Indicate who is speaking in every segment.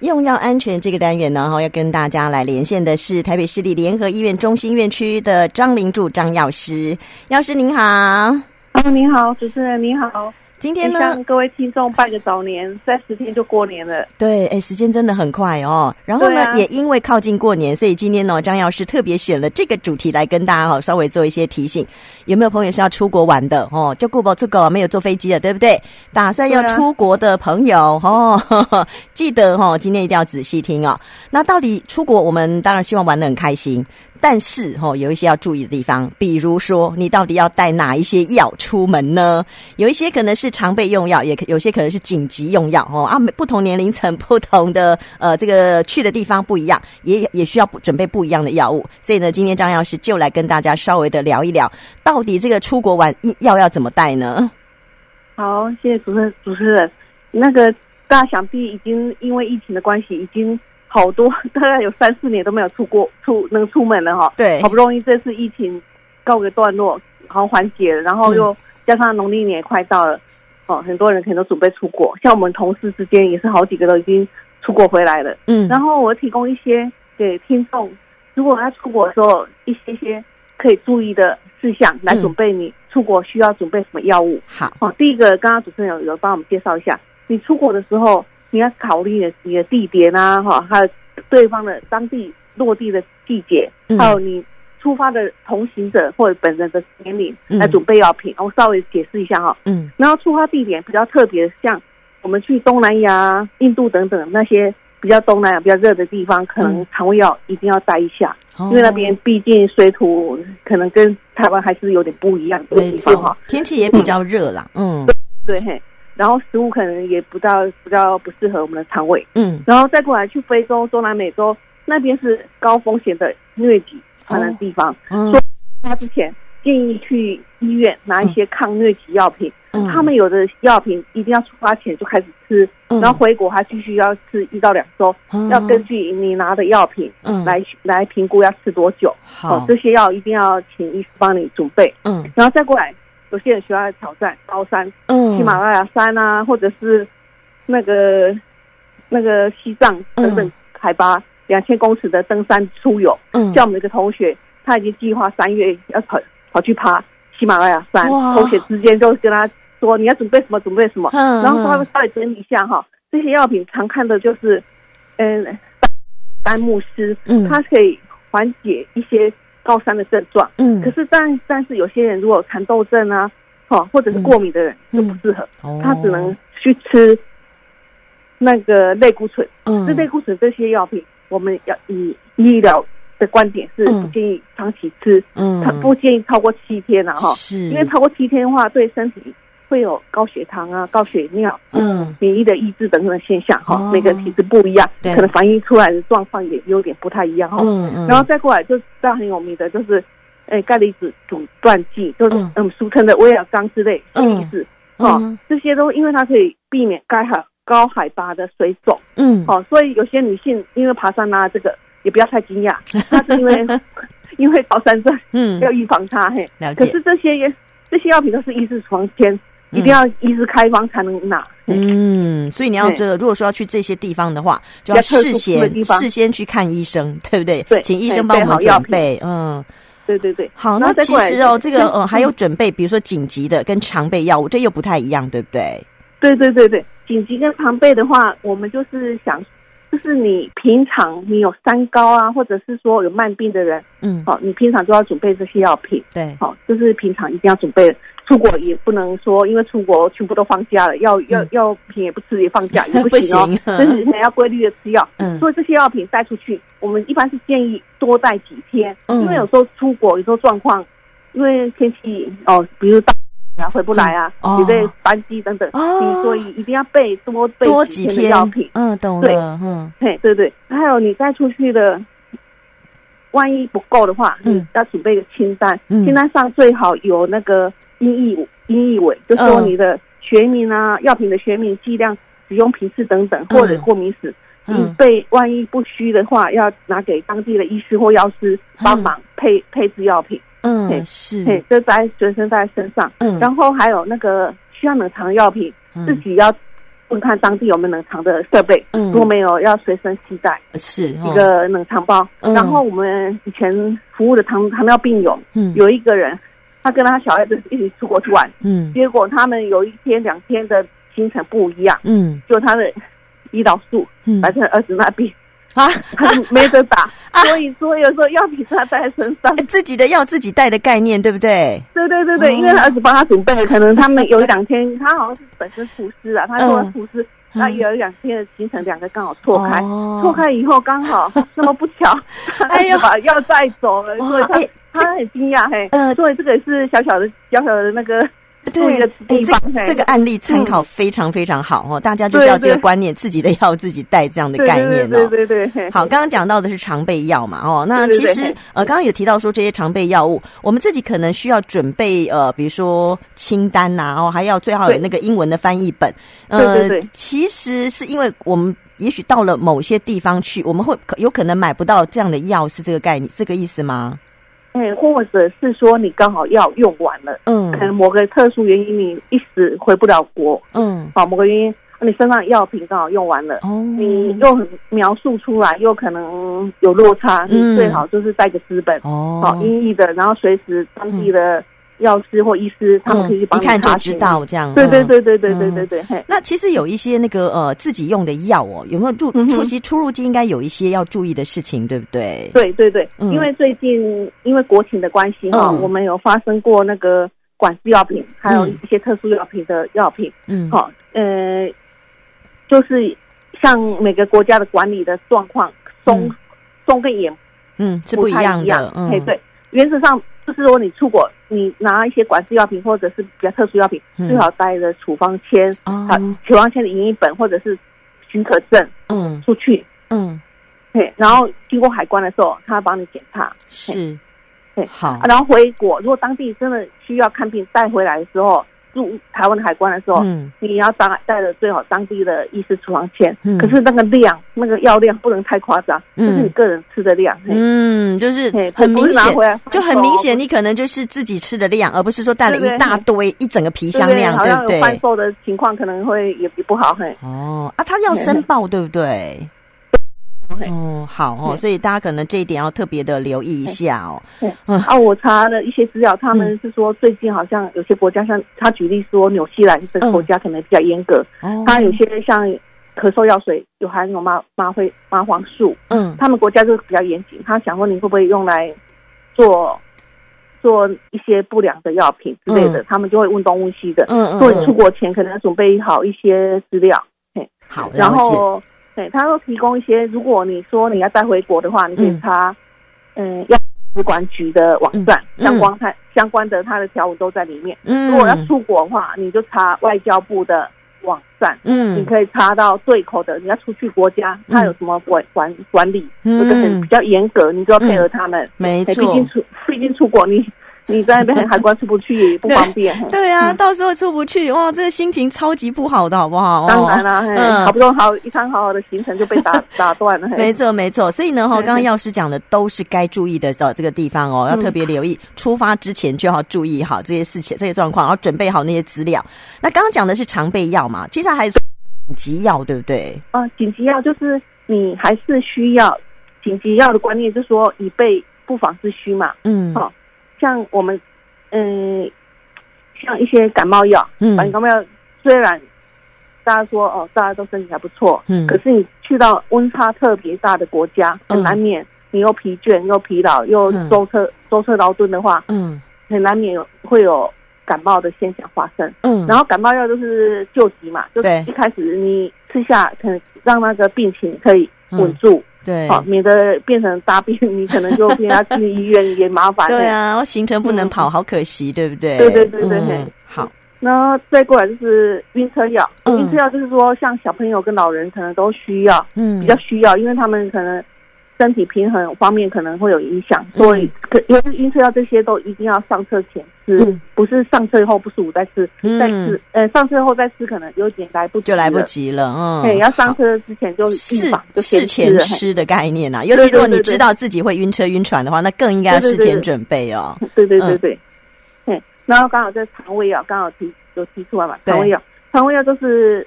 Speaker 1: 用药安全这个单元呢，哈，要跟大家来连线的是台北市立联合医院中心院区的张林柱张药师，药师您好，
Speaker 2: 啊，您好，主持人您好。
Speaker 1: 今天呢，
Speaker 2: 向各位听众拜个早年，在十天就过年了。
Speaker 1: 对，哎，时间真的很快哦。然后呢，啊、也因为靠近过年，所以今天呢，张药师特别选了这个主题来跟大家哈，稍微做一些提醒。有没有朋友是要出国玩的哦？就顾不这个没有坐飞机的，对不对？打算要出国的朋友、啊、哦呵呵，记得哈、哦，今天一定要仔细听哦。那到底出国，我们当然希望玩的很开心。但是哈，有一些要注意的地方，比如说你到底要带哪一些药出门呢？有一些可能是常备用药，也有些可能是紧急用药哦啊，不同年龄层、不同的呃这个去的地方不一样，也也需要准备不一样的药物。所以呢，今天张药师就来跟大家稍微的聊一聊，到底这个出国玩药要怎么带呢？
Speaker 2: 好，谢谢主持人，主持人，那个大家想必已经因为疫情的关系已经。好多 大概有三四年都没有出过出能出门了哈，
Speaker 1: 对，
Speaker 2: 好不容易这次疫情告个段落，好缓解了，然后又加上农历年也快到了，哦，很多人可能都准备出国，像我们同事之间也是好几个都已经出国回来了，嗯，然后我提供一些给听众，如果他出国的时候一些些可以注意的事项来准备你出国需要准备什么药物，
Speaker 1: 好，
Speaker 2: 哦，第一个刚刚主持人有有帮我们介绍一下，你出国的时候。你要考虑的你的地点啊，哈，还有对方的当地落地的季节，还有你出发的同行者或者本人的年龄来准备药品。我稍微解释一下哈，嗯，然后出发地点比较特别，像我们去东南亚、印度等等那些比较东南亚比较热的地方，可能肠胃药一定要带一下，因为那边毕竟水土可能跟台湾还是有点不一样的地方哈，
Speaker 1: 天气也比较热啦，嗯，
Speaker 2: 对嘿。然后食物可能也不到比较不适合我们的肠胃，嗯，然后再过来去非洲、中南美洲那边是高风险的疟疾传染地方，嗯，所以他之前建议去医院拿一些抗疟疾药品，嗯，他们有的药品一定要出发前就开始吃，嗯，然后回国还继续要吃一到两周，嗯，要根据你拿的药品，嗯，来来评估要吃多久，好，哦，这些药一定要请医师帮你准备，嗯，然后再过来。有些人喜欢挑战高山，嗯，喜马拉雅山啊，或者是那个那个西藏等等海拔两千公尺的登山出游。嗯，像我们一个同学，他已经计划三月要跑跑去爬喜马拉雅山。同学之间就跟他说：“你要准备什么？准备什么？”嗯，然后他们稍微整理一下哈，这些药品常看的就是，嗯，丹木斯，嗯，它可以缓解一些。高山的症状，嗯，可是但但是有些人如果有蚕豆症啊，哈，或者是过敏的人就不适合，嗯嗯、他只能去吃那个类固醇。嗯，吃类固醇这些药品，我们要以医疗的观点是不建议长期吃，嗯，他不建议超过七天了哈，是，因为超过七天的话对身体。会有高血糖啊、高血尿、嗯，免疫的抑制等等的现象哈，每个体质不一样，可能反映出来的状况也有点不太一样哈。嗯嗯，然后再过来就是这样很有名的，就是诶钙离子阻断剂，就是嗯俗称的威尔刚之类的意思哈。这些都因为它可以避免该海高海拔的水肿，嗯，好，所以有些女性因为爬山啊，这个也不要太惊讶，那是因为 因为高山症，嗯，要预防它嘿。可是这些也这些药品都是医治床前。一定要医师开方才能拿。
Speaker 1: 嗯，所以你要这个，如果说要去这些地方的话，就要事先事先去看医生，对不对？对，请医生帮我们准备。嗯，
Speaker 2: 对对对。
Speaker 1: 好，那其实哦，这个嗯还有准备，比如说紧急的跟常备药物，这又不太一样，对不对？
Speaker 2: 对对对对，紧急跟常备的话，我们就是想，就是你平常你有三高啊，或者是说有慢病的人，嗯，好，你平常就要准备这些药品。对，好，就是平常一定要准备。出国也不能说，因为出国全部都放假了，药药药品也不吃也放假 也不行哦，身体还要规律的吃药。嗯，所以这些药品带出去，我们一般是建议多带几天，嗯，因为有时候出国有时候状况，因为天气哦，比如到啊回不来啊，有的班机等等，哦，所以一定要备多备多几天的药品。嗯，懂了。嗯，对，对对，还有你带出去的，万一不够的话，嗯，要准备个清单，清单上最好有那个。英译英译委就说你的学名啊，药品的学名、剂量、使用频次等等，或者过敏史，你备万一不需的话，要拿给当地的医师或药师帮忙配配置药品。嗯，是，嘿，就在随身带在身上。嗯，然后还有那个需要冷藏的药品，自己要问看当地有没有冷藏的设备，嗯，如果没有，要随身携带，
Speaker 1: 是
Speaker 2: 一个冷藏包。嗯、然后我们以前服务的糖糖尿病友，嗯，有一个人，他跟他小孩子一起出国去玩，嗯，结果他们有一天两天的行程不一样，嗯，就他的胰岛素摆在儿子那边。啊，他没得打，所以说有时候药品是他带在身上，
Speaker 1: 自己的药自己带的概念，对不对？
Speaker 2: 对对对对，因为他儿子帮他准备，可能他们有一两天，他好像是本身厨师啊，他做厨师，那有两天的行程，两个刚好错开，错开以后刚好 那么不巧，哎呦，把药带走了，所以他他很惊讶嘿，呃，所以这个也是小小的小小的那个。
Speaker 1: 对，哎，这这个案例参考非常非常好哦，大家就是要这个观念，自己的药自己带这样的概念哦。
Speaker 2: 对对对。
Speaker 1: 好，刚刚讲到的是常备药嘛，哦，那其实呃，刚刚有提到说这些常备药物，我们自己可能需要准备呃，比如说清单呐，哦，还要最好有那个英文的翻译本。呃，其实是因为我们也许到了某些地方去，我们会有可能买不到这样的药，是这个概念，这个意思吗？
Speaker 2: 哎，或者是说你刚好药用完了，嗯，可能某个特殊原因你一时回不了国，嗯，好，某个原因你身上药品刚好用完了，哦，你又描述出来又可能有落差，嗯，你最好就是带个资本，哦，好，音译的，然后随时当地的。药师或医师，他们可以去帮你
Speaker 1: 一看就知道这样。
Speaker 2: 对对对对对对对对。
Speaker 1: 那其实有一些那个呃自己用的药哦，有没有注出其出入境应该有一些要注意的事情，对不对？
Speaker 2: 对对对，因为最近因为国情的关系哈，我们有发生过那个管制药品，还有一些特殊药品的药品，嗯，好，呃，就是像每个国家的管理的状况松松跟严，
Speaker 1: 嗯，是不一样的，嗯，
Speaker 2: 对，原则上。就是说，你出国，你拿一些管制药品或者是比较特殊药品，嗯、最好带着处方签，啊、嗯，处方签的影印本或者是许可证，嗯，出去，嗯，对，然后经过海关的时候，他帮你检查，
Speaker 1: 是，
Speaker 2: 对，
Speaker 1: 好，
Speaker 2: 然后回国，如果当地真的需要看病带回来的时候。入台湾海关的时候，嗯，你要带带着最好当地的医师处方签，嗯，可是那个量，那个药量不能太夸张，嗯，就是你个人吃的量，
Speaker 1: 嗯，就是很明显，就很明显，你可能就是自己吃的量，而不是说带了一大堆一整个皮箱量，对不对？
Speaker 2: 贩售的情况可能会也也不好，嘿，
Speaker 1: 哦，啊，他要申报，对不对？哦，好哦，所以大家可能这一点要特别的留意一下哦。
Speaker 2: 嗯，啊，我查了一些资料，他们是说最近好像有些国家，像他举例说纽西兰这个国家可能比较严格，他有些像咳嗽药水有含有麻麻灰麻黄素，嗯，他们国家就比较严谨，他想问你会不会用来做做一些不良的药品之类的，他们就会问东问西的，嗯嗯，所以出国前可能要准备好一些资料，嘿，
Speaker 1: 好，
Speaker 2: 然后。对，他会提供一些，如果你说你要带回国的话，你可以查，嗯，药使馆局的网站，相关它相关的它的条文都在里面。嗯，如果要出国的话，你就查外交部的网站，嗯，你可以查到对口的，你要出去国家，它有什么管管管理，这个很比较严格，你就要配合他们。
Speaker 1: 没错，
Speaker 2: 毕竟出毕竟出国你。你在那边海关出不去也不方便，
Speaker 1: 对，对啊，到时候出不去，哇，这个心情超级不好的，好不好？
Speaker 2: 当然啦，嗯，好不容易好一趟好好的行程就被打 打断了。
Speaker 1: 没错，没错。所以呢，哈，刚刚药师讲的都是该注意的这个地方哦，要特别留意。出发之前就要注意好这些事情、这些状况，然后准备好那些资料。那刚刚讲的是常备药嘛，接下来还是紧急药，对不对？
Speaker 2: 啊，紧急药就是你还是需要紧急药的观念，就是说以备不防之需嘛。嗯，好。像我们，嗯，像一些感冒药，嗯，感冒药虽然大家说哦，大家都身体还不错，嗯，可是你去到温差特别大的国家，很难免你又疲倦又疲劳又舟车舟车劳顿的话，嗯，很难免有会有感冒的现象发生，嗯，然后感冒药就是救急嘛，就一开始你吃下，可能让那个病情可以稳住。
Speaker 1: 对，
Speaker 2: 好，免得变成大病，你可能就变要去医院也麻烦。
Speaker 1: 对啊，行程不能跑，好可惜，对不对？
Speaker 2: 对对对对对。好，那再过来就是晕车药，晕车药就是说，像小朋友跟老人可能都需要，嗯，比较需要，因为他们可能。身体平衡方面可能会有影响，所以可因为晕车药这些都一定要上车前吃，不是上车后不舒服再吃，再吃，呃，上车后再吃可能有点来不及，
Speaker 1: 就来不及了，嗯，
Speaker 2: 对，要上车之前就预防，就
Speaker 1: 事前吃的概念啊，尤其如果你知道自己会晕车晕船的话，那更应该要事前准备哦。
Speaker 2: 对对对对，对，然后刚好在肠胃药刚好提有提出来嘛，肠胃药，肠胃药就是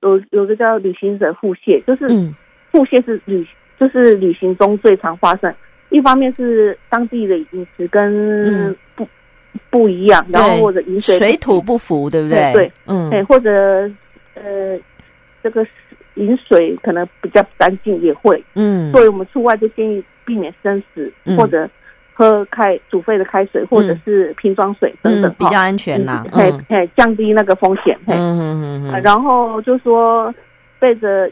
Speaker 2: 有有个叫旅行者腹泻，就是腹泻是旅就是旅行中最常发生。一方面是当地的饮食跟不、嗯、不一样，然后或者饮水
Speaker 1: 水土不服，对不对？
Speaker 2: 对，嗯，或者呃，这个饮水可能比较不干净，也会，嗯，所以我们出外就建议避免生食，嗯、或者喝开煮沸的开水，或者是瓶装水等等，
Speaker 1: 嗯、比较安全啦，
Speaker 2: 嘿、嗯，嘿，降低那个风险，嗯嗯嗯嗯，然后就说背着，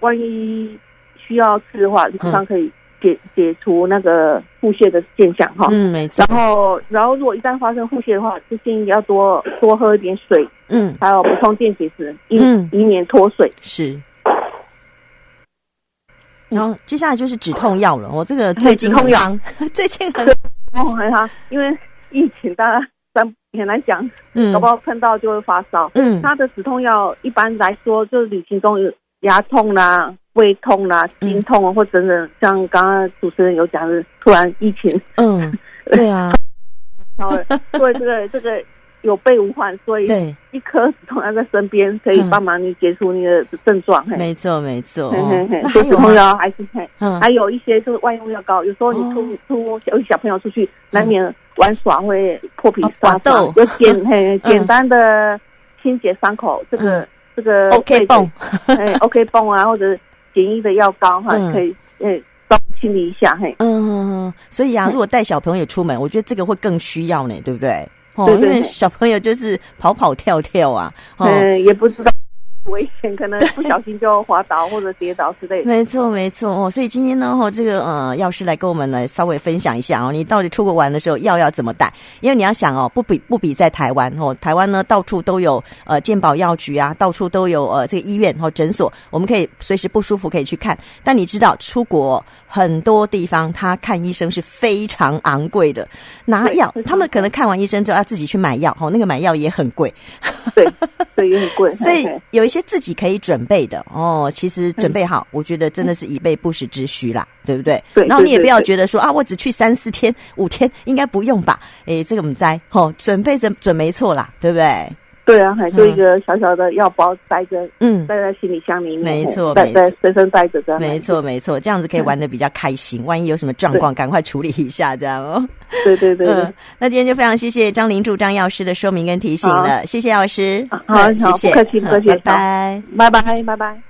Speaker 2: 万一需要吃的话，马上可以。解解除那个腹泻的现象哈，
Speaker 1: 嗯，没错。
Speaker 2: 然后，然后如果一旦发生腹泻的话，就建议要多多喝一点水，嗯，还有补充电解质，以以免脱水。
Speaker 1: 是。然后接下来就是止痛药了，我这个最近
Speaker 2: 痛药
Speaker 1: 最近很
Speaker 2: 哦，哈，因为疫情，大家咱很难讲，嗯，搞不好碰到就会发烧，嗯，它的止痛药一般来说就是旅行中有牙痛啦。胃痛啦、啊，心痛啊，嗯、或者等像刚刚主持人有讲的，突然疫情，
Speaker 1: 嗯，对啊，
Speaker 2: 然后所以这个 这个有备无患，所以一颗止痛药在身边可以帮忙你解除你的症状。
Speaker 1: 没错，没错。
Speaker 2: 那止痛药还是嘿，还有一些就是外用药膏，有时候你出出有小朋友出去难免玩耍会破皮刮伤，有简 嘿简单的清洁伤口，这个这个
Speaker 1: OK 绷，
Speaker 2: 哎 OK 绷啊，或者。简易的药膏哈，可以呃，帮清理一下嘿。
Speaker 1: 嗯，所以啊，如果带小朋友出门，我觉得这个会更需要呢，对不对？哦，因为小朋友就是跑跑跳跳啊，
Speaker 2: 嗯，也不知道。危险，可能不小心就滑倒或者跌倒之类的。
Speaker 1: 没错，没错哦。所以今天呢，哦，这个呃，药师来跟我们来稍微分享一下哦，你到底出国玩的时候药要怎么带？因为你要想哦，不比不比在台湾哦，台湾呢到处都有呃健保药局啊，到处都有呃这个医院和诊所，我们可以随时不舒服可以去看。但你知道出国很多地方他看医生是非常昂贵的，拿药他们可能看完医生之后要自己去买药哦，那个买药也很贵，
Speaker 2: 对，对，也很贵。
Speaker 1: 所以有一些。自己可以准备的哦，其实准备好，我觉得真的是以备不时之需啦，对不对？对。然后你也不要觉得说啊，我只去三四天、五天，应该不用吧？诶，这个我们在哦，准备准准没错啦，对不对？
Speaker 2: 对啊，还就一个小小的药包带着，嗯，带在行李箱里面，
Speaker 1: 没错，
Speaker 2: 带在随身带着这样，
Speaker 1: 没错，没错，这样子可以玩的比较开心。万一有什么状况，赶快处理一下，这样哦。
Speaker 2: 对对对，
Speaker 1: 那今天就非常谢谢张林柱张药师的说明跟提醒了，谢谢药师，
Speaker 2: 好，谢谢，不客气，不客气，拜拜，拜拜，拜拜。